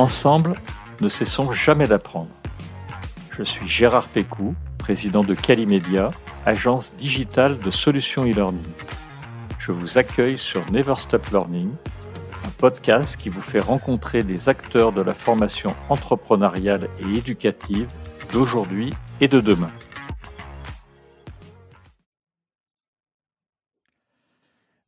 Ensemble, ne cessons jamais d'apprendre. Je suis Gérard Pécou, président de Calimedia, agence digitale de solutions e-learning. Je vous accueille sur Never Stop Learning, un podcast qui vous fait rencontrer des acteurs de la formation entrepreneuriale et éducative d'aujourd'hui et de demain.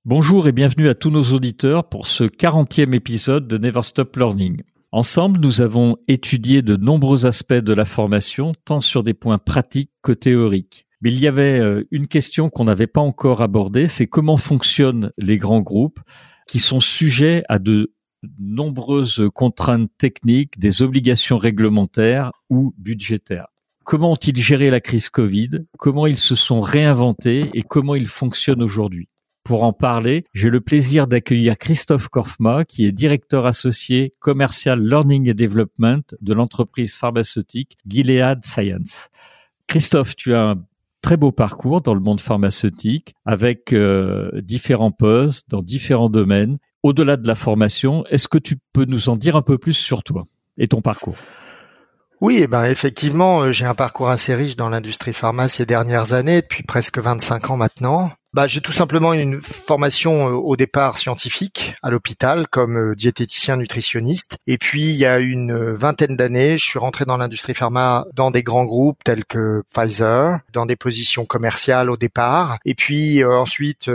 Bonjour et bienvenue à tous nos auditeurs pour ce 40e épisode de Never Stop Learning. Ensemble, nous avons étudié de nombreux aspects de la formation, tant sur des points pratiques que théoriques. Mais il y avait euh, une question qu'on n'avait pas encore abordée, c'est comment fonctionnent les grands groupes qui sont sujets à de nombreuses contraintes techniques, des obligations réglementaires ou budgétaires. Comment ont-ils géré la crise Covid? Comment ils se sont réinventés et comment ils fonctionnent aujourd'hui? Pour en parler, j'ai le plaisir d'accueillir Christophe Korfma, qui est directeur associé commercial Learning and Development de l'entreprise pharmaceutique Gilead Science. Christophe, tu as un très beau parcours dans le monde pharmaceutique avec euh, différents postes dans différents domaines. Au-delà de la formation, est-ce que tu peux nous en dire un peu plus sur toi et ton parcours? Oui, eh ben effectivement, euh, j'ai un parcours assez riche dans l'industrie pharma ces dernières années, depuis presque 25 ans maintenant. Bah, j'ai tout simplement une formation euh, au départ scientifique à l'hôpital comme euh, diététicien nutritionniste. Et puis il y a une euh, vingtaine d'années, je suis rentré dans l'industrie pharma dans des grands groupes tels que Pfizer, dans des positions commerciales au départ. Et puis ensuite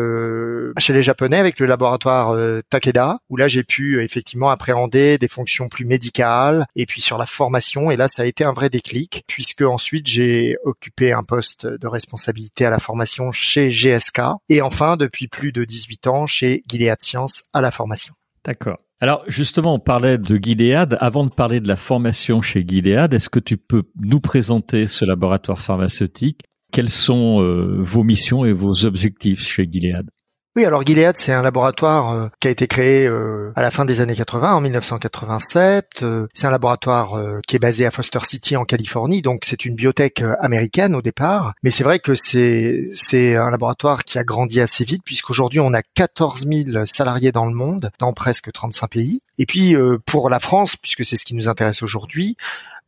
chez les Japonais avec le laboratoire Takeda, où là j'ai pu effectivement appréhender des fonctions plus médicales et puis sur la formation. Et là ça a été un vrai déclic puisque ensuite j'ai occupé un poste de responsabilité à la formation chez GSK et enfin depuis plus de 18 ans chez Gilead Science à la formation. D'accord. Alors justement, on parlait de Gilead. Avant de parler de la formation chez Gilead, est-ce que tu peux nous présenter ce laboratoire pharmaceutique? Quelles sont euh, vos missions et vos objectifs chez Gilead? Oui, alors Gilead, c'est un laboratoire euh, qui a été créé euh, à la fin des années 80, en 1987. Euh, c'est un laboratoire qui est basé à Foster City en Californie, donc c'est une biotech américaine au départ. Mais c'est vrai que c'est c'est un laboratoire qui a grandi assez vite, puisqu'aujourd'hui on a 14 000 salariés dans le monde, dans presque 35 pays. Et puis pour la France, puisque c'est ce qui nous intéresse aujourd'hui,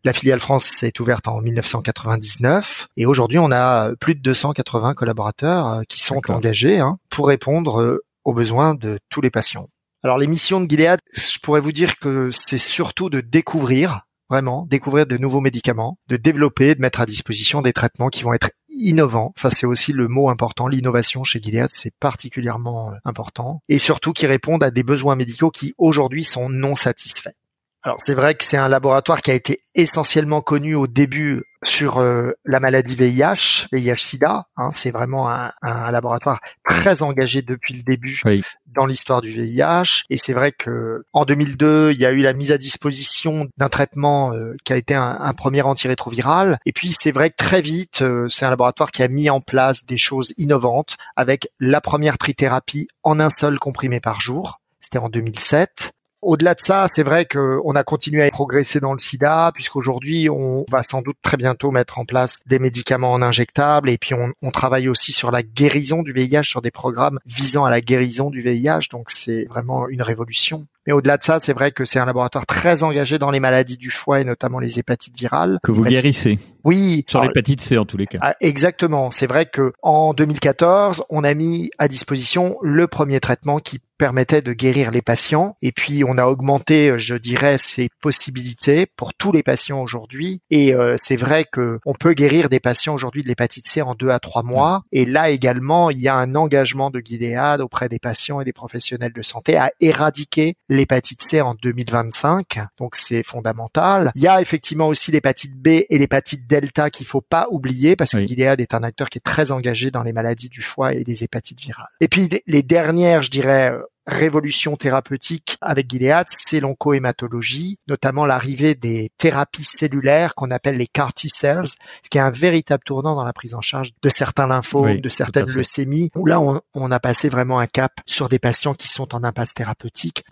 la filiale France s'est ouverte en 1999 et aujourd'hui on a plus de 280 collaborateurs euh, qui sont engagés hein, pour répondre euh, aux besoins de tous les patients. Alors les missions de Gilead, je pourrais vous dire que c'est surtout de découvrir, vraiment, découvrir de nouveaux médicaments, de développer, de mettre à disposition des traitements qui vont être innovants. Ça c'est aussi le mot important, l'innovation chez Gilead, c'est particulièrement euh, important. Et surtout qui répondent à des besoins médicaux qui aujourd'hui sont non satisfaits. Alors c'est vrai que c'est un laboratoire qui a été essentiellement connu au début sur euh, la maladie VIH, VIH/SIDA. Hein, c'est vraiment un, laboratoire très engagé depuis le début dans l'histoire du VIH. Et c'est vrai que en 2002, il y a eu la mise à disposition d'un traitement euh, qui a été un, premier antirétroviral. Et puis c'est vrai que très vite, euh, c'est un laboratoire qui a mis en place des choses innovantes avec la première trithérapie en un seul comprimé par jour. C'était en 2007. Au-delà de ça, c'est vrai qu'on a continué à progresser dans le sida, puisqu'aujourd'hui, on va sans doute très bientôt mettre en place des médicaments en injectables, et puis on, on, travaille aussi sur la guérison du VIH, sur des programmes visant à la guérison du VIH, donc c'est vraiment une révolution. Mais au-delà de ça, c'est vrai que c'est un laboratoire très engagé dans les maladies du foie et notamment les hépatites virales. Que vous guérissez. Oui. Sur l'hépatite C en tous les cas. Ah, exactement. C'est vrai que en 2014, on a mis à disposition le premier traitement qui permettait de guérir les patients. Et puis, on a augmenté, je dirais, ces possibilités pour tous les patients aujourd'hui. Et euh, c'est vrai que on peut guérir des patients aujourd'hui de l'hépatite C en deux à trois mois. Et là également, il y a un engagement de Gilead auprès des patients et des professionnels de santé à éradiquer l'hépatite C en 2025. Donc, c'est fondamental. Il y a effectivement aussi l'hépatite B et l'hépatite delta qu'il faut pas oublier parce que Gilead est un acteur qui est très engagé dans les maladies du foie et les hépatites virales. Et puis les dernières, je dirais, révolutions thérapeutiques avec Gilead, c'est l'oncohématologie, notamment l'arrivée des thérapies cellulaires qu'on appelle les CAR T-cells, ce qui est un véritable tournant dans la prise en charge de certains lymphomes, de certaines leucémies, où là on, on, a passé vraiment un cap sur des patients qui sont en impasse thérapeutique.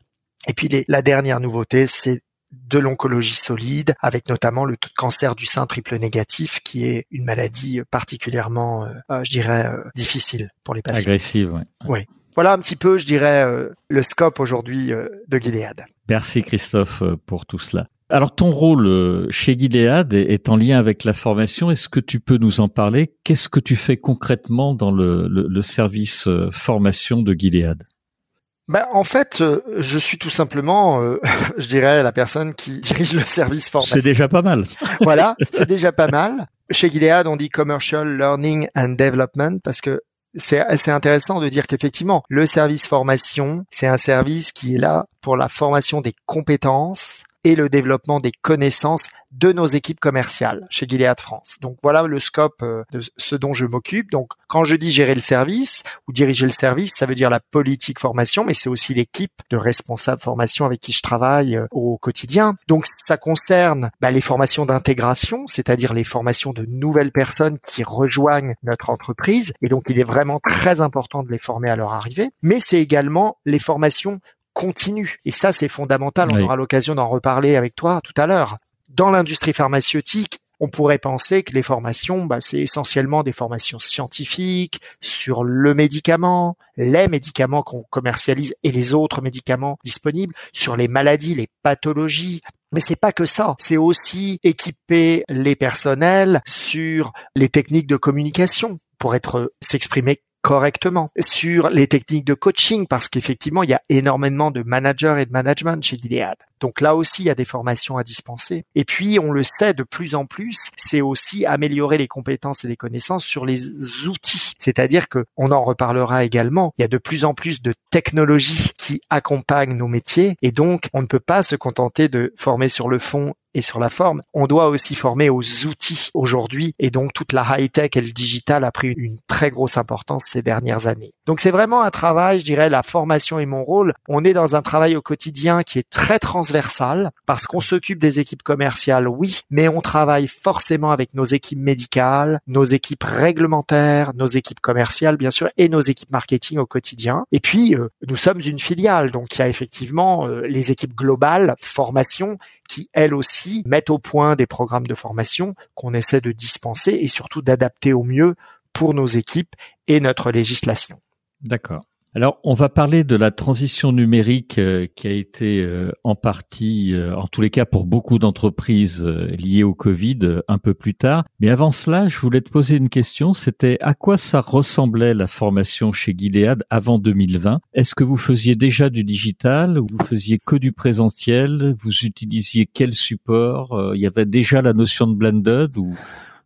Et puis les, la dernière nouveauté, c'est de l'oncologie solide, avec notamment le taux de cancer du sein triple négatif, qui est une maladie particulièrement, euh, euh, je dirais, euh, difficile pour les patients. Agressive, oui. Oui. Voilà un petit peu, je dirais, le scope aujourd'hui de Gilead. Merci Christophe pour tout cela. Alors ton rôle chez Gilead est en lien avec la formation. Est-ce que tu peux nous en parler? Qu'est-ce que tu fais concrètement dans le, le service formation de Gilead? Ben, en fait, euh, je suis tout simplement, euh, je dirais, la personne qui dirige le service formation. C'est déjà pas mal. voilà, c'est déjà pas mal. Chez Gilead, on dit Commercial Learning and Development parce que c'est assez intéressant de dire qu'effectivement, le service formation, c'est un service qui est là pour la formation des compétences et le développement des connaissances de nos équipes commerciales chez Gilead France. Donc voilà le scope euh, de ce dont je m'occupe. Donc quand je dis gérer le service ou diriger le service, ça veut dire la politique formation, mais c'est aussi l'équipe de responsables formation avec qui je travaille euh, au quotidien. Donc ça concerne bah, les formations d'intégration, c'est-à-dire les formations de nouvelles personnes qui rejoignent notre entreprise. Et donc il est vraiment très important de les former à leur arrivée. Mais c'est également les formations continues. Et ça, c'est fondamental. On aura l'occasion d'en reparler avec toi tout à l'heure dans l'industrie pharmaceutique, on pourrait penser que les formations, bah, c'est essentiellement des formations scientifiques sur le médicament, les médicaments qu'on commercialise et les autres médicaments disponibles, sur les maladies, les pathologies. Mais c'est pas que ça. C'est aussi équiper les personnels sur les techniques de communication pour être s'exprimer correctement sur les techniques de coaching parce qu'effectivement il y a énormément de managers et de management chez Gilead. Donc là aussi il y a des formations à dispenser. Et puis on le sait de plus en plus, c'est aussi améliorer les compétences et les connaissances sur les outils. C'est-à-dire que on en reparlera également. Il y a de plus en plus de technologies qui accompagnent nos métiers et donc on ne peut pas se contenter de former sur le fond et sur la forme, on doit aussi former aux outils aujourd'hui et donc toute la high-tech et le digital a pris une très grosse importance ces dernières années. Donc c'est vraiment un travail, je dirais, la formation est mon rôle. On est dans un travail au quotidien qui est très transversal parce qu'on s'occupe des équipes commerciales, oui, mais on travaille forcément avec nos équipes médicales, nos équipes réglementaires, nos équipes commerciales bien sûr et nos équipes marketing au quotidien. Et puis euh, nous sommes une filiale, donc il y a effectivement euh, les équipes globales, formation qui elles aussi mettent au point des programmes de formation qu'on essaie de dispenser et surtout d'adapter au mieux pour nos équipes et notre législation. D'accord. Alors, on va parler de la transition numérique euh, qui a été euh, en partie, euh, en tous les cas pour beaucoup d'entreprises liées au Covid, un peu plus tard. Mais avant cela, je voulais te poser une question. C'était à quoi ça ressemblait la formation chez Gilead avant 2020 Est-ce que vous faisiez déjà du digital ou vous faisiez que du présentiel? Vous utilisiez quel support? Il y avait déjà la notion de blended ou,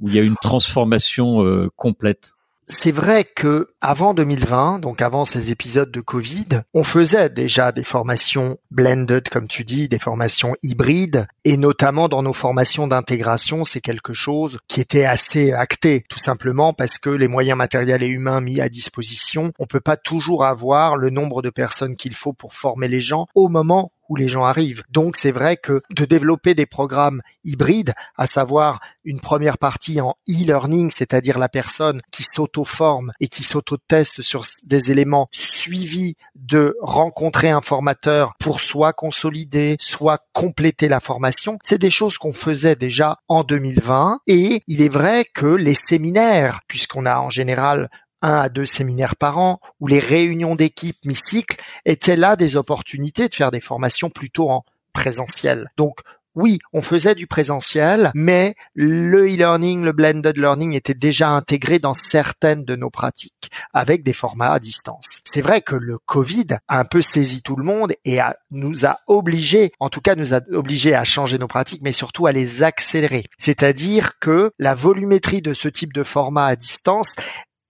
ou il y a une transformation complète? C'est vrai que avant 2020, donc avant ces épisodes de Covid, on faisait déjà des formations blended, comme tu dis, des formations hybrides, et notamment dans nos formations d'intégration, c'est quelque chose qui était assez acté, tout simplement parce que les moyens matériels et humains mis à disposition, on peut pas toujours avoir le nombre de personnes qu'il faut pour former les gens au moment où les gens arrivent. Donc c'est vrai que de développer des programmes hybrides, à savoir une première partie en e-learning, c'est-à-dire la personne qui s'auto-forme et qui s'auto-teste sur des éléments suivis de rencontrer un formateur pour soit consolider, soit compléter la formation, c'est des choses qu'on faisait déjà en 2020 et il est vrai que les séminaires, puisqu'on a en général un à deux séminaires par an, ou les réunions d'équipe mi-cycle étaient là des opportunités de faire des formations plutôt en présentiel. Donc oui, on faisait du présentiel, mais le e-learning, le blended learning était déjà intégré dans certaines de nos pratiques avec des formats à distance. C'est vrai que le Covid a un peu saisi tout le monde et nous a obligés, en tout cas nous a obligés à changer nos pratiques, mais surtout à les accélérer. C'est-à-dire que la volumétrie de ce type de format à distance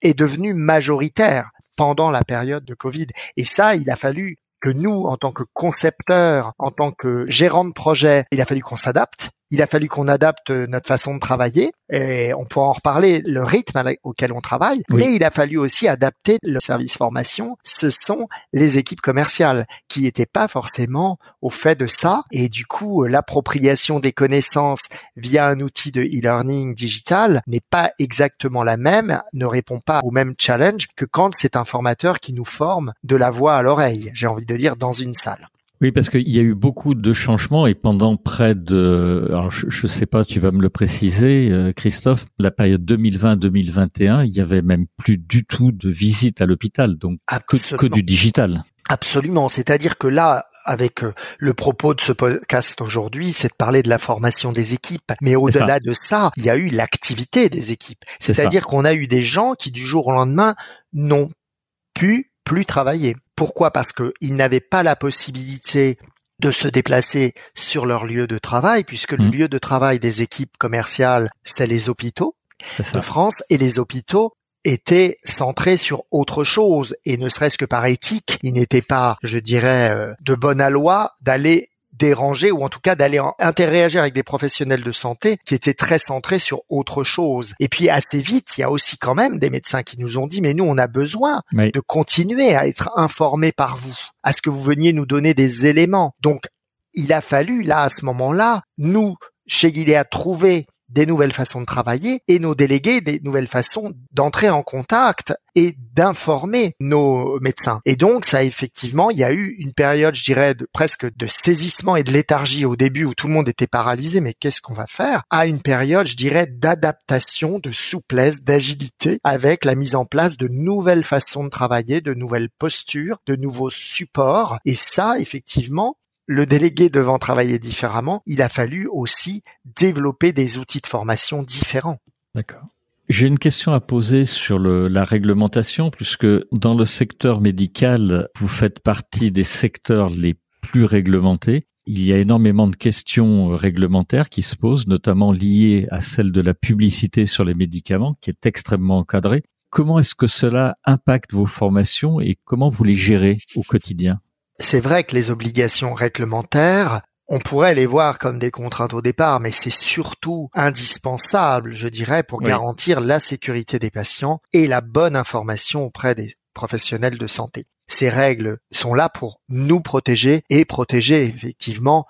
est devenu majoritaire pendant la période de Covid. Et ça, il a fallu que nous, en tant que concepteurs, en tant que gérants de projet, il a fallu qu'on s'adapte il a fallu qu'on adapte notre façon de travailler et on pourra en reparler le rythme auquel on travaille, mais il a fallu aussi adapter le service formation. Ce sont les équipes commerciales qui n'étaient pas forcément au fait de ça et du coup l'appropriation des connaissances via un outil de e-learning digital n'est pas exactement la même, ne répond pas au même challenge que quand c'est un formateur qui nous forme de la voix à l'oreille, j'ai envie de dire dans une salle. Oui, parce qu'il y a eu beaucoup de changements et pendant près de, alors je ne sais pas, tu vas me le préciser, euh, Christophe, la période 2020-2021, il y avait même plus du tout de visite à l'hôpital, donc que, que du digital. Absolument, c'est-à-dire que là, avec euh, le propos de ce podcast aujourd'hui, c'est de parler de la formation des équipes. Mais au-delà de ça, il y a eu l'activité des équipes. C'est-à-dire qu'on a eu des gens qui du jour au lendemain n'ont pu plus travailler. Pourquoi? Parce qu'ils n'avaient pas la possibilité de se déplacer sur leur lieu de travail, puisque le mmh. lieu de travail des équipes commerciales, c'est les hôpitaux de France, et les hôpitaux étaient centrés sur autre chose, et ne serait-ce que par éthique, il n'était pas, je dirais, euh, de bonne loi d'aller déranger ou en tout cas d'aller interagir avec des professionnels de santé qui étaient très centrés sur autre chose. Et puis assez vite, il y a aussi quand même des médecins qui nous ont dit mais nous on a besoin de continuer à être informés par vous, à ce que vous veniez nous donner des éléments. Donc il a fallu là à ce moment-là nous chez Gilead trouver des nouvelles façons de travailler et nos délégués des nouvelles façons d'entrer en contact et d'informer nos médecins. Et donc, ça effectivement, il y a eu une période, je dirais, de, presque de saisissement et de léthargie au début où tout le monde était paralysé, mais qu'est-ce qu'on va faire? À une période, je dirais, d'adaptation, de souplesse, d'agilité avec la mise en place de nouvelles façons de travailler, de nouvelles postures, de nouveaux supports. Et ça, effectivement, le délégué devant travailler différemment, il a fallu aussi développer des outils de formation différents. D'accord. J'ai une question à poser sur la réglementation, puisque dans le secteur médical, vous faites partie des secteurs les plus réglementés. Il y a énormément de questions réglementaires qui se posent, notamment liées à celle de la publicité sur les médicaments, qui est extrêmement encadrée. Comment est-ce que cela impacte vos formations et comment vous les gérez au quotidien? C'est vrai que les obligations réglementaires, on pourrait les voir comme des contraintes au départ, mais c'est surtout indispensable, je dirais, pour garantir la sécurité des patients et la bonne information auprès des professionnels de santé. Ces règles sont là pour nous protéger et protéger effectivement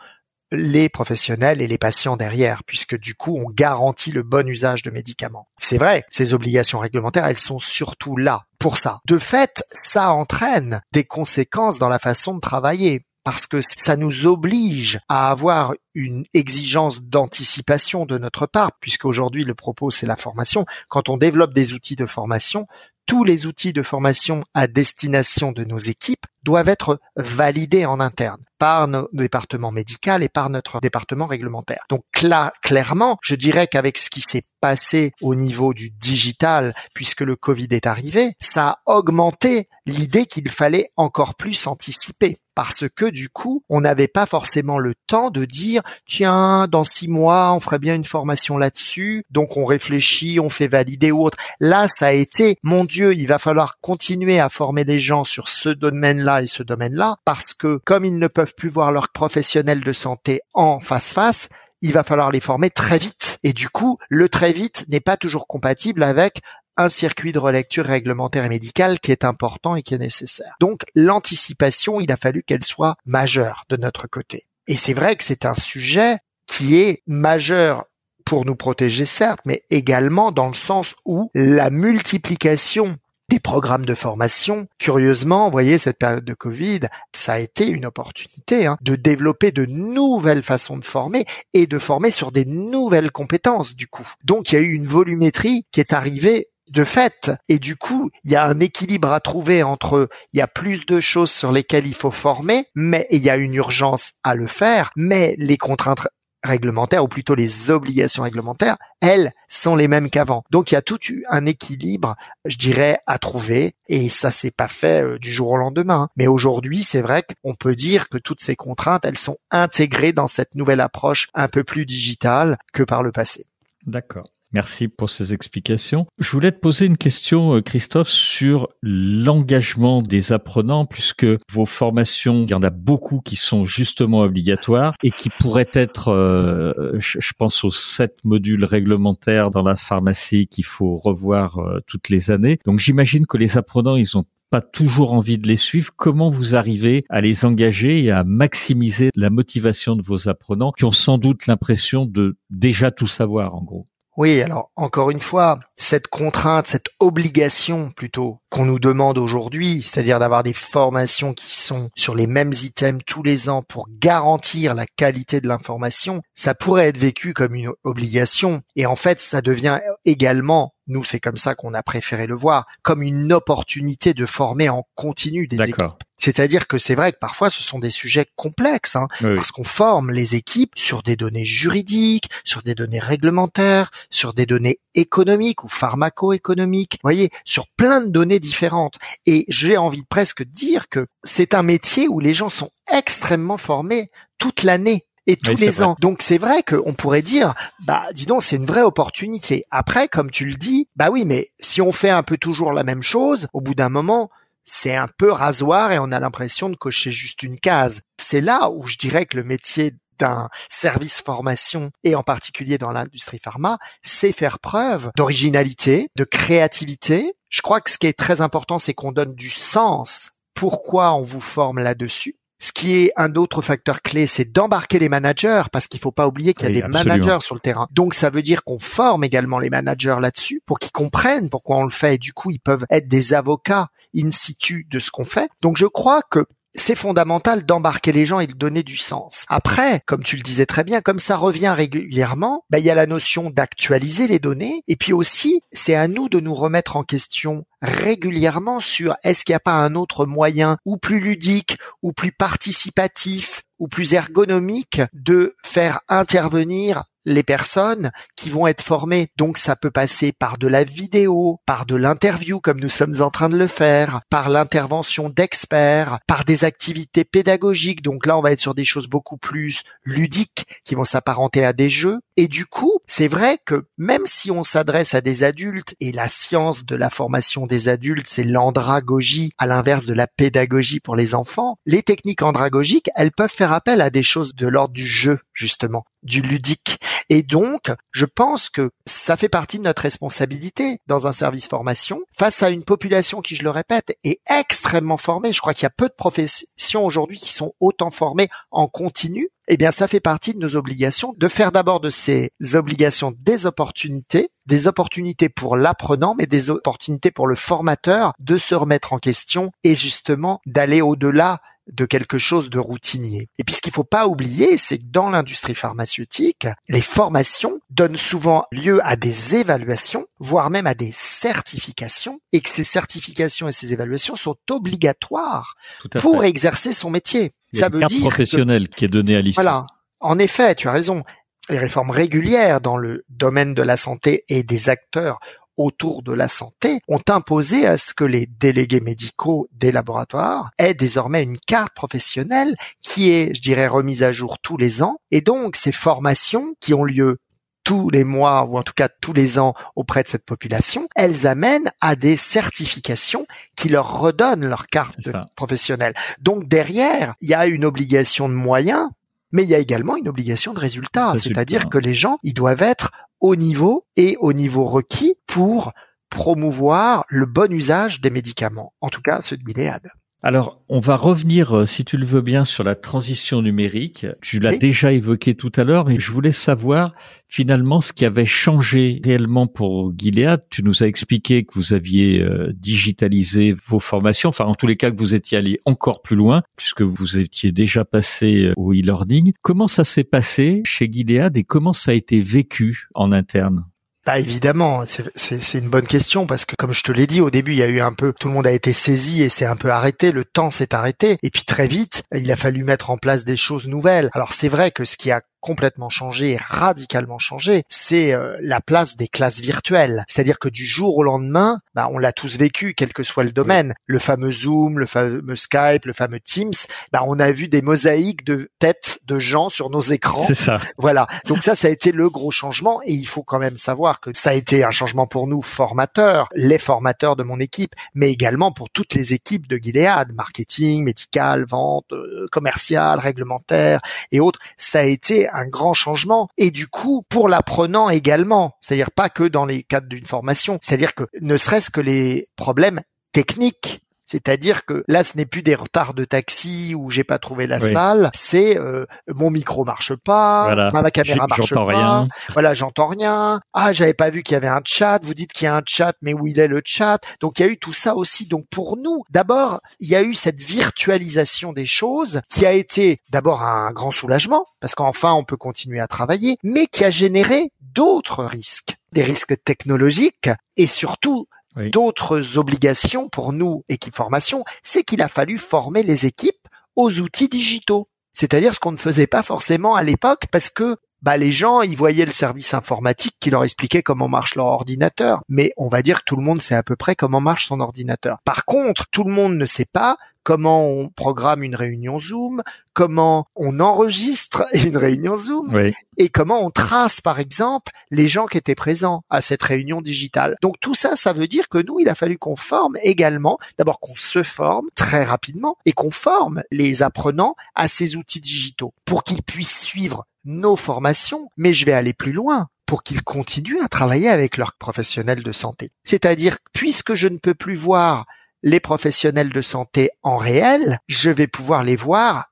les professionnels et les patients derrière, puisque du coup, on garantit le bon usage de médicaments. C'est vrai, ces obligations réglementaires, elles sont surtout là pour ça. De fait, ça entraîne des conséquences dans la façon de travailler parce que ça nous oblige à avoir une exigence d'anticipation de notre part, puisqu'aujourd'hui le propos c'est la formation. Quand on développe des outils de formation, tous les outils de formation à destination de nos équipes doivent être validés en interne par nos départements médicaux et par notre département réglementaire. Donc là, clairement, je dirais qu'avec ce qui s'est passé au niveau du digital, puisque le Covid est arrivé, ça a augmenté l'idée qu'il fallait encore plus anticiper. Parce que du coup, on n'avait pas forcément le temps de dire, tiens, dans six mois, on ferait bien une formation là-dessus. Donc on réfléchit, on fait valider ou autre. Là, ça a été, mon Dieu, il va falloir continuer à former les gens sur ce domaine-là et ce domaine-là, parce que comme ils ne peuvent plus voir leurs professionnels de santé en face-face, il va falloir les former très vite. Et du coup, le très vite n'est pas toujours compatible avec un circuit de relecture réglementaire et médical qui est important et qui est nécessaire. Donc l'anticipation, il a fallu qu'elle soit majeure de notre côté. Et c'est vrai que c'est un sujet qui est majeur pour nous protéger certes, mais également dans le sens où la multiplication des programmes de formation. Curieusement, vous voyez, cette période de Covid, ça a été une opportunité hein, de développer de nouvelles façons de former et de former sur des nouvelles compétences du coup. Donc il y a eu une volumétrie qui est arrivée de fait. Et du coup, il y a un équilibre à trouver entre il y a plus de choses sur lesquelles il faut former, mais il y a une urgence à le faire, mais les contraintes réglementaires, ou plutôt les obligations réglementaires, elles sont les mêmes qu'avant. Donc il y a tout un équilibre, je dirais, à trouver, et ça s'est pas fait euh, du jour au lendemain. Mais aujourd'hui, c'est vrai qu'on peut dire que toutes ces contraintes, elles sont intégrées dans cette nouvelle approche un peu plus digitale que par le passé. D'accord. Merci pour ces explications. Je voulais te poser une question, euh, Christophe, sur l'engagement des apprenants, puisque vos formations, il y en a beaucoup qui sont justement obligatoires et qui pourraient être, euh, je pense aux sept modules réglementaires dans la pharmacie qu'il faut revoir euh, toutes les années. Donc j'imagine que les apprenants, ils ont pas toujours envie de les suivre. Comment vous arrivez à les engager et à maximiser la motivation de vos apprenants qui ont sans doute l'impression de déjà tout savoir, en gros? Oui, alors encore une fois, cette contrainte, cette obligation plutôt qu'on nous demande aujourd'hui, c'est-à-dire d'avoir des formations qui sont sur les mêmes items tous les ans pour garantir la qualité de l'information, ça pourrait être vécu comme une obligation. Et en fait, ça devient également nous, c'est comme ça qu'on a préféré le voir, comme une opportunité de former en continu des équipes. C'est-à-dire que c'est vrai que parfois ce sont des sujets complexes, hein, parce qu'on forme les équipes sur des données juridiques, sur des données réglementaires, sur des données économiques ou pharmaco-économiques, voyez, sur plein de données différentes. Et j'ai envie de presque dire que c'est un métier où les gens sont extrêmement formés toute l'année et tous les ans. Donc c'est vrai qu'on pourrait dire, bah dis donc, c'est une vraie opportunité. Après, comme tu le dis, bah oui, mais si on fait un peu toujours la même chose, au bout d'un moment, c'est un peu rasoir et on a l'impression de cocher juste une case. C'est là où je dirais que le métier d'un service formation et en particulier dans l'industrie pharma, c'est faire preuve d'originalité, de créativité. Je crois que ce qui est très important, c'est qu'on donne du sens. Pourquoi on vous forme là-dessus? Ce qui est un autre facteur clé, c'est d'embarquer les managers, parce qu'il faut pas oublier qu'il y a des managers sur le terrain. Donc ça veut dire qu'on forme également les managers là-dessus pour qu'ils comprennent pourquoi on le fait. Et du coup, ils peuvent être des avocats in situ de ce qu'on fait. Donc je crois que c'est fondamental d'embarquer les gens et de donner du sens. Après, comme tu le disais très bien, comme ça revient régulièrement, bah, il y a la notion d'actualiser les données. Et puis aussi, c'est à nous de nous remettre en question régulièrement sur est-ce qu'il n'y a pas un autre moyen ou plus ludique ou plus participatif ou plus ergonomique de faire intervenir les personnes qui vont être formées. Donc ça peut passer par de la vidéo, par de l'interview comme nous sommes en train de le faire, par l'intervention d'experts, par des activités pédagogiques. Donc là, on va être sur des choses beaucoup plus ludiques qui vont s'apparenter à des jeux. Et du coup, c'est vrai que même si on s'adresse à des adultes et la science de la formation des adultes, c'est l'andragogie à l'inverse de la pédagogie pour les enfants, les techniques andragogiques, elles peuvent faire appel à des choses de l'ordre du jeu, justement du ludique. Et donc, je pense que ça fait partie de notre responsabilité dans un service formation face à une population qui, je le répète, est extrêmement formée. Je crois qu'il y a peu de professions aujourd'hui qui sont autant formées en continu. Eh bien, ça fait partie de nos obligations de faire d'abord de ces obligations des opportunités, des opportunités pour l'apprenant, mais des opportunités pour le formateur de se remettre en question et justement d'aller au-delà de quelque chose de routinier. Et puis ce qu'il faut pas oublier, c'est que dans l'industrie pharmaceutique, les formations donnent souvent lieu à des évaluations, voire même à des certifications, et que ces certifications et ces évaluations sont obligatoires pour exercer son métier. Ça veut dire professionnel qui est donné à l'issue. Voilà. En effet, tu as raison. Les réformes régulières dans le domaine de la santé et des acteurs autour de la santé ont imposé à ce que les délégués médicaux des laboratoires aient désormais une carte professionnelle qui est, je dirais, remise à jour tous les ans. Et donc, ces formations qui ont lieu tous les mois ou en tout cas tous les ans auprès de cette population, elles amènent à des certifications qui leur redonnent leur carte professionnelle. Donc derrière, il y a une obligation de moyens, mais il y a également une obligation de résultat. C'est-à-dire que les gens, ils doivent être au niveau et au niveau requis pour promouvoir le bon usage des médicaments, en tout cas ceux de Gilead. Alors, on va revenir, euh, si tu le veux bien, sur la transition numérique. Tu l'as déjà évoqué tout à l'heure, mais je voulais savoir finalement ce qui avait changé réellement pour Gilead. Tu nous as expliqué que vous aviez euh, digitalisé vos formations, enfin en tous les cas que vous étiez allé encore plus loin, puisque vous étiez déjà passé euh, au e-learning. Comment ça s'est passé chez Gilead et comment ça a été vécu en interne? Bah évidemment, c'est une bonne question parce que comme je te l'ai dit au début, il y a eu un peu, tout le monde a été saisi et c'est un peu arrêté, le temps s'est arrêté et puis très vite, il a fallu mettre en place des choses nouvelles. Alors c'est vrai que ce qui a complètement changé, radicalement changé, c'est euh, la place des classes virtuelles. C'est-à-dire que du jour au lendemain, bah, on l'a tous vécu, quel que soit le domaine. Le fameux Zoom, le fameux Skype, le fameux Teams, bah, on a vu des mosaïques de têtes de gens sur nos écrans. C'est ça. Voilà. Donc ça, ça a été le gros changement et il faut quand même savoir que ça a été un changement pour nous formateurs, les formateurs de mon équipe, mais également pour toutes les équipes de Gilead, marketing, médical, vente, euh, commercial, réglementaire et autres. Ça a été un grand changement. Et du coup, pour l'apprenant également, c'est-à-dire pas que dans les cadres d'une formation, c'est-à-dire que ne serait-ce que les problèmes techniques C'est-à-dire que là, ce n'est plus des retards de taxi où j'ai pas trouvé la salle, c'est euh, mon micro marche pas, ma caméra marche pas, rien. voilà, j'entends rien. Ah, j'avais pas vu qu'il y avait un chat. Vous dites qu'il y a un chat, mais où il est le chat? Donc il y a eu tout ça aussi. Donc pour nous, d'abord, il y a eu cette virtualisation des choses qui a été d'abord un grand soulagement parce qu'enfin on peut continuer à travailler, mais qui a généré d'autres risques, des risques technologiques et surtout d'autres obligations pour nous, équipe formation, c'est qu'il a fallu former les équipes aux outils digitaux. C'est-à-dire ce qu'on ne faisait pas forcément à l'époque parce que bah les gens, ils voyaient le service informatique qui leur expliquait comment marche leur ordinateur. Mais on va dire que tout le monde sait à peu près comment marche son ordinateur. Par contre, tout le monde ne sait pas comment on programme une réunion Zoom, comment on enregistre une réunion Zoom et comment on trace, par exemple, les gens qui étaient présents à cette réunion digitale. Donc tout ça, ça veut dire que nous, il a fallu qu'on forme également, d'abord qu'on se forme très rapidement et qu'on forme les apprenants à ces outils digitaux pour qu'ils puissent suivre nos formations, mais je vais aller plus loin pour qu'ils continuent à travailler avec leurs professionnels de santé. C'est-à-dire, puisque je ne peux plus voir les professionnels de santé en réel, je vais pouvoir les voir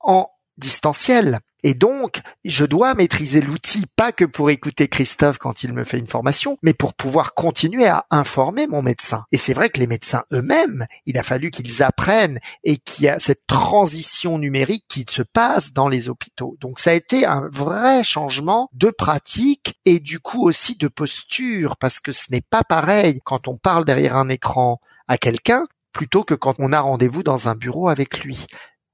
en distanciel. Et donc, je dois maîtriser l'outil, pas que pour écouter Christophe quand il me fait une formation, mais pour pouvoir continuer à informer mon médecin. Et c'est vrai que les médecins eux-mêmes, il a fallu qu'ils apprennent et qu'il y a cette transition numérique qui se passe dans les hôpitaux. Donc ça a été un vrai changement de pratique et du coup aussi de posture, parce que ce n'est pas pareil quand on parle derrière un écran à quelqu'un plutôt que quand on a rendez-vous dans un bureau avec lui.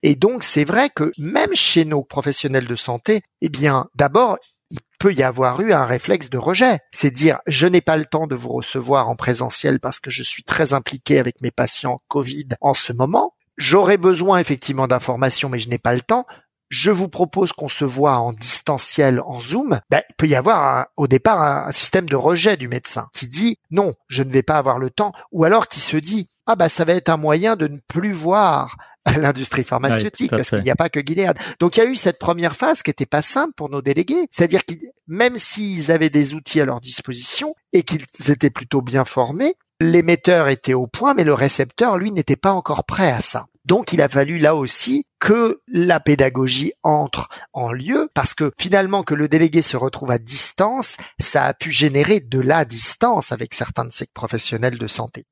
Et donc, c'est vrai que même chez nos professionnels de santé, eh bien, d'abord, il peut y avoir eu un réflexe de rejet. C'est dire, je n'ai pas le temps de vous recevoir en présentiel parce que je suis très impliqué avec mes patients Covid en ce moment. J'aurais besoin effectivement d'informations, mais je n'ai pas le temps. Je vous propose qu'on se voit en distanciel, en Zoom. Ben, il peut y avoir au départ un, système de rejet du médecin qui dit non, je ne vais pas avoir le temps, ou alors qui se dit ah bah ça va être un moyen de ne plus voir l'industrie pharmaceutique, parce qu'il n'y a pas que Gilead. Donc il y a eu cette première phase qui était pas simple pour nos délégués, c'est-à-dire que même s'ils avaient des outils à leur disposition et qu'ils étaient plutôt bien formés, l'émetteur était au point, mais le récepteur, lui, n'était pas encore prêt à ça. Donc il a fallu là aussi que la pédagogie entre en lieu parce que finalement que le délégué se retrouve à distance, ça a pu générer de la distance avec certains de ses professionnels de santé.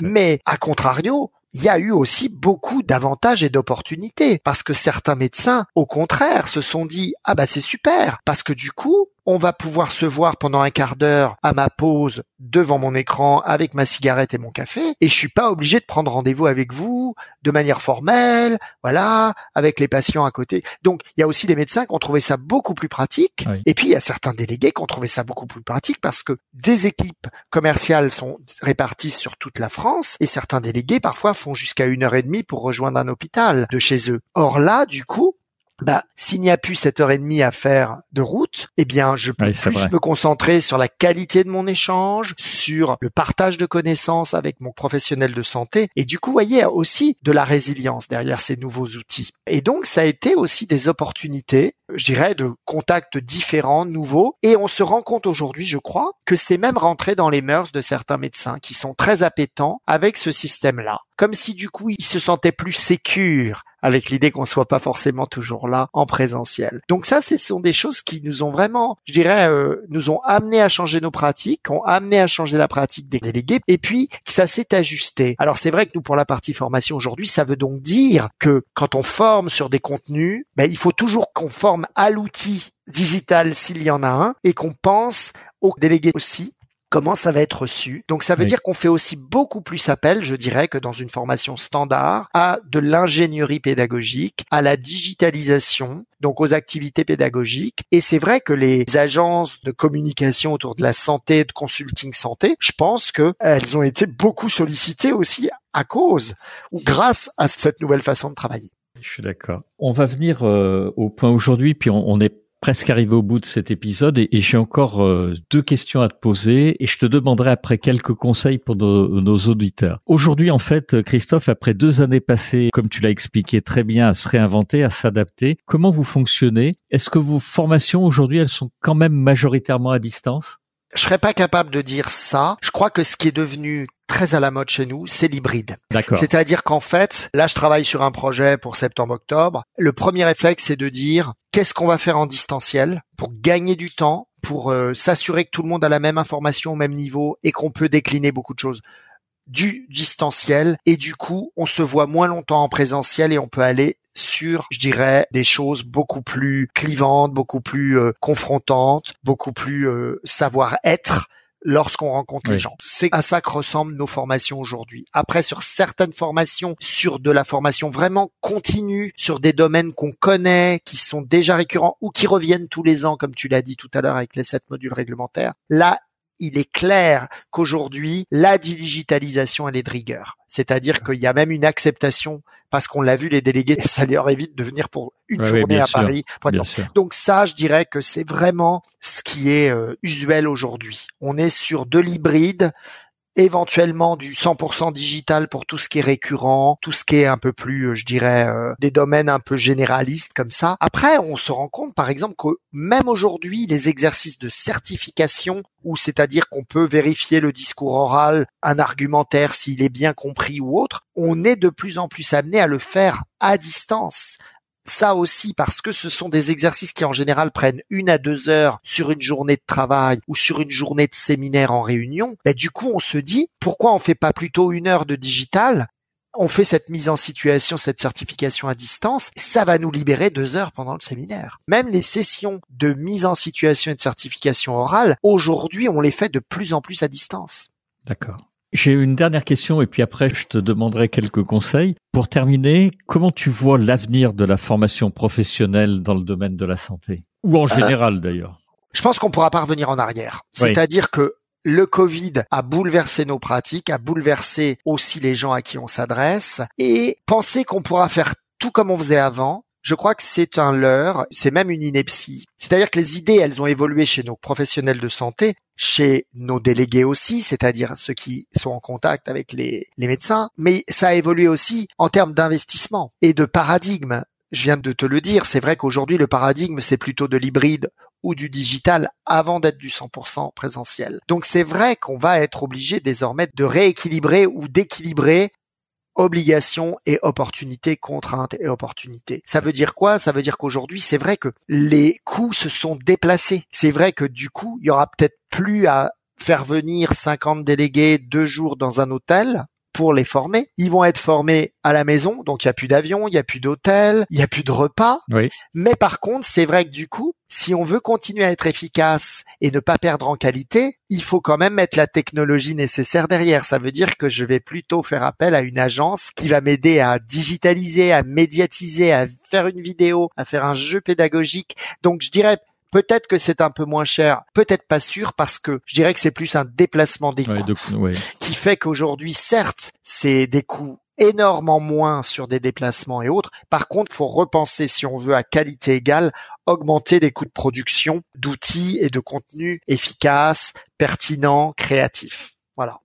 Mais à contrario, il y a eu aussi beaucoup d'avantages et d'opportunités parce que certains médecins, au contraire, se sont dit ah bah c'est super parce que du coup on va pouvoir se voir pendant un quart d'heure à ma pause devant mon écran avec ma cigarette et mon café et je suis pas obligé de prendre rendez-vous avec vous de manière formelle, voilà, avec les patients à côté. Donc il y a aussi des médecins qui ont trouvé ça beaucoup plus pratique et puis il y a certains délégués qui ont trouvé ça beaucoup plus pratique parce que des équipes commerciales sont réparties sur toute la France et certains délégués parfois font jusqu'à une heure et demie pour rejoindre un hôpital de chez eux. Or là, du coup, bah, s'il n'y a plus cette heure et demie à faire de route, eh bien, je peux plus me concentrer sur la qualité de mon échange, sur le partage de connaissances avec mon professionnel de santé. Et du coup, voyez, aussi de la résilience derrière ces nouveaux outils. Et donc, ça a été aussi des opportunités, je dirais, de contacts différents, nouveaux. Et on se rend compte aujourd'hui, je crois, que c'est même rentré dans les mœurs de certains médecins qui sont très appétents avec ce système-là. Comme si, du coup, ils se sentaient plus sécures avec l'idée qu'on soit pas forcément toujours là en présentiel. Donc ça, ce sont des choses qui nous ont vraiment, je dirais, euh, nous ont amené à changer nos pratiques, ont amené à changer la pratique des délégués, et puis ça s'est ajusté. Alors c'est vrai que nous, pour la partie formation aujourd'hui, ça veut donc dire que quand on forme sur des contenus, ben, il faut toujours qu'on forme à l'outil digital s'il y en a un, et qu'on pense aux délégués aussi comment ça va être reçu. Donc ça veut dire qu'on fait aussi beaucoup plus appel, je dirais, que dans une formation standard, à de l'ingénierie pédagogique, à la digitalisation, donc aux activités pédagogiques. Et c'est vrai que les agences de communication autour de la santé, de consulting santé, je pense qu'elles ont été beaucoup sollicitées aussi à cause ou grâce à cette nouvelle façon de travailler. Je suis d'accord. On va venir euh, au point aujourd'hui, puis on, on est presque arrivé au bout de cet épisode et, j'ai encore euh, deux questions à te poser et je te demanderai après quelques conseils pour nos, auditeurs. Aujourd'hui, en fait, Christophe, après deux années passées, comme tu l'as expliqué très bien, à se réinventer, à s'adapter, comment vous fonctionnez? Est-ce que vos formations aujourd'hui, elles sont quand même majoritairement à distance? Je serais pas capable de dire ça. Je crois que ce qui est devenu très à la mode chez nous, c'est l'hybride. C'est-à-dire qu'en fait, là, je travaille sur un projet pour septembre-octobre. Le premier réflexe, c'est de dire qu'est-ce qu'on va faire en distanciel pour gagner du temps, pour euh, s'assurer que tout le monde a la même information au même niveau et qu'on peut décliner beaucoup de choses du distanciel et du coup on se voit moins longtemps en présentiel et on peut aller sur, je dirais, des choses beaucoup plus clivantes, beaucoup plus euh, confrontantes, beaucoup plus euh, savoir-être lorsqu'on rencontre les gens. C'est à ça que ressemblent nos formations aujourd'hui. Après, sur certaines formations, sur de la formation vraiment continue, sur des domaines qu'on connaît, qui sont déjà récurrents ou qui reviennent tous les ans, comme tu l'as dit tout à l'heure avec les sept modules réglementaires, là, il est clair qu'aujourd'hui, la digitalisation, elle est de rigueur. C'est-à-dire qu'il y a même une acceptation, parce qu'on l'a vu, les délégués, ça leur évite de venir pour une journée à Paris. Donc ça, je dirais que c'est vraiment ce qui est euh, usuel aujourd'hui. On est sur de l'hybride, éventuellement du 100% digital pour tout ce qui est récurrent, tout ce qui est un peu plus, euh, je dirais, euh, des domaines un peu généralistes comme ça. Après, on se rend compte, par exemple, que même aujourd'hui, les exercices de certification, ou c'est-à-dire qu'on peut vérifier le discours oral, un argumentaire s'il est bien compris ou autre, on est de plus en plus amené à le faire à distance ça aussi parce que ce sont des exercices qui en général prennent une à deux heures sur une journée de travail ou sur une journée de séminaire en réunion. Ben, du coup, on se dit pourquoi on fait pas plutôt une heure de digital? On fait cette mise en situation, cette certification à distance, ça va nous libérer deux heures pendant le séminaire. Même les sessions de mise en situation et de certification orale, aujourd'hui, on les fait de plus en plus à distance. D'accord. J'ai une dernière question et puis après je te demanderai quelques conseils. Pour terminer, comment tu vois l'avenir de la formation professionnelle dans le domaine de la santé? Ou en euh, général d'ailleurs? Je pense qu'on pourra pas revenir en arrière. C'est-à-dire que le Covid a bouleversé nos pratiques, a bouleversé aussi les gens à qui on s'adresse et penser qu'on pourra faire tout comme on faisait avant, je crois que c'est un leurre, c'est même une ineptie. C'est-à-dire que les idées, elles ont évolué chez nos professionnels de santé, chez nos délégués aussi, c'est-à-dire ceux qui sont en contact avec les, médecins, mais ça a évolué aussi en termes d'investissement et de paradigme. Je viens de te le dire, c'est vrai qu'aujourd'hui le paradigme c'est plutôt de l'hybride ou du digital avant d'être du 100% présentiel. Donc c'est vrai qu'on va être obligé désormais de rééquilibrer ou d'équilibrer obligation et opportunité, contrainte et opportunité. Ça veut dire quoi? Ça veut dire qu'aujourd'hui, c'est vrai que les coûts se sont déplacés. C'est vrai que du coup, il y aura peut-être plus à faire venir 50 délégués deux jours dans un hôtel pour les former. Ils vont être formés à la maison, donc il n'y a plus d'avion, il n'y a plus d'hôtel, il n'y a plus de repas. Mais par contre, c'est vrai que du coup, si on veut continuer à être efficace et ne pas perdre en qualité, il faut quand même mettre la technologie nécessaire derrière. Ça veut dire que je vais plutôt faire appel à une agence qui va m'aider à digitaliser, à médiatiser, à faire une vidéo, à faire un jeu pédagogique. Donc je dirais Peut-être que c'est un peu moins cher, peut-être pas sûr, parce que je dirais que c'est plus un déplacement des coûts qui fait qu'aujourd'hui, certes, c'est des coûts énormément moins sur des déplacements et autres. Par contre, faut repenser, si on veut, à qualité égale, augmenter les coûts de production d'outils et de contenus efficaces, pertinents, créatifs. Voilà.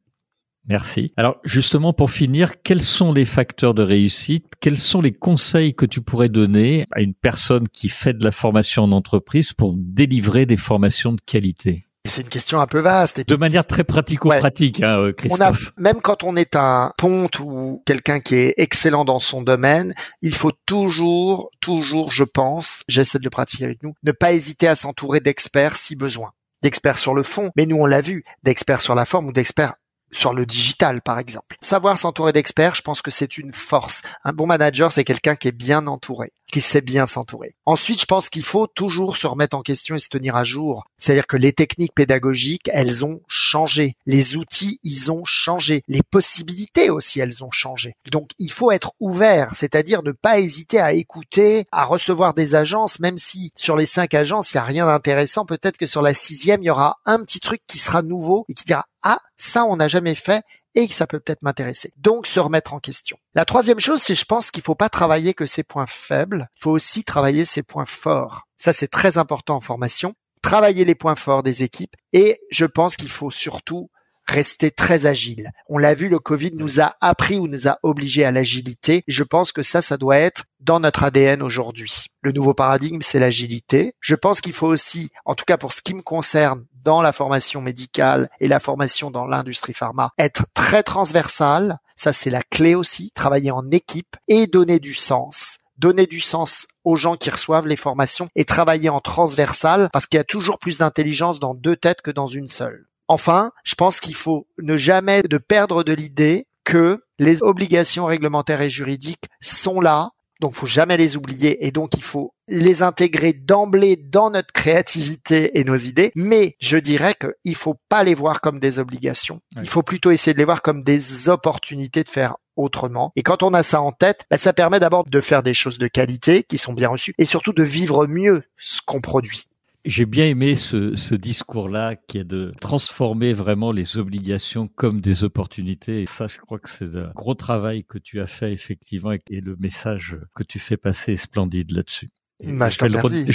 Merci. Alors justement, pour finir, quels sont les facteurs de réussite? Quels sont les conseils que tu pourrais donner à une personne qui fait de la formation en entreprise pour délivrer des formations de qualité? C'est une question un peu vaste. de manière très pratico-pratique, hein, euh, Christophe. même quand on est un ponte ou quelqu'un qui est excellent dans son domaine, il faut toujours, toujours, je pense, j'essaie de le pratiquer avec nous, ne pas hésiter à s'entourer d'experts si besoin d'experts sur le fond, mais nous on l'a vu, d'experts sur la forme ou d'experts sur le digital, par exemple. Savoir s'entourer d'experts, je pense que c'est une force. Un bon manager, c'est quelqu'un qui est bien entouré, qui sait bien s'entourer. Ensuite, je pense qu'il faut toujours se remettre en question et se tenir à jour. C'est-à-dire que les techniques pédagogiques, elles ont changé. Les outils, ils ont changé. Les possibilités aussi, elles ont changé. Donc, il faut être ouvert, c'est-à-dire ne pas hésiter à écouter, à recevoir des agences, même si sur les cinq agences, il n'y a rien d'intéressant. Peut-être que sur la sixième, il y aura un petit truc qui sera nouveau et qui dira, ah, ça, on n'a jamais fait et que ça peut peut-être m'intéresser. Donc, se remettre en question. La troisième chose, c'est je pense qu'il faut pas travailler que ses points faibles, il faut aussi travailler ses points forts. Ça, c'est très important en formation. Travailler les points forts des équipes et je pense qu'il faut surtout rester très agile. On l'a vu, le Covid nous a appris ou nous a obligés à l'agilité. Je pense que ça, ça doit être dans notre ADN aujourd'hui. Le nouveau paradigme, c'est l'agilité. Je pense qu'il faut aussi, en tout cas pour ce qui me concerne, dans la formation médicale et la formation dans l'industrie pharma, être très transversal. Ça, c'est la clé aussi. Travailler en équipe et donner du sens donner du sens aux gens qui reçoivent les formations et travailler en transversal parce qu'il y a toujours plus d'intelligence dans deux têtes que dans une seule. Enfin, je pense qu'il faut ne jamais de perdre de l'idée que les obligations réglementaires et juridiques sont là, donc faut jamais les oublier et donc il faut les intégrer d'emblée dans notre créativité et nos idées, mais je dirais qu'il faut pas les voir comme des obligations. Il faut plutôt essayer de les voir comme des opportunités de faire autrement. Et quand on a ça en tête, bah, ça permet d'abord de faire des choses de qualité qui sont bien reçues et surtout de vivre mieux ce qu'on produit. J'ai bien aimé ce, discours-là qui est de transformer vraiment les obligations comme des opportunités. Et ça, je crois que c'est un gros travail que tu as fait effectivement et le message que tu fais passer est splendide là-dessus. Bah, je,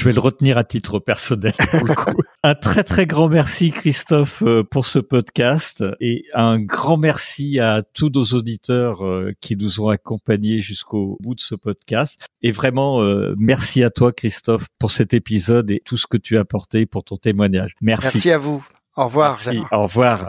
vais le retenir à titre personnel. Pour le coup. un très très grand merci Christophe euh, pour ce podcast et un grand merci à tous nos auditeurs euh, qui nous ont accompagnés jusqu'au bout de ce podcast. Et vraiment euh, merci à toi Christophe pour cet épisode et tout ce que tu as apporté pour ton témoignage. Merci. Merci à vous. Au revoir. Merci. Au revoir.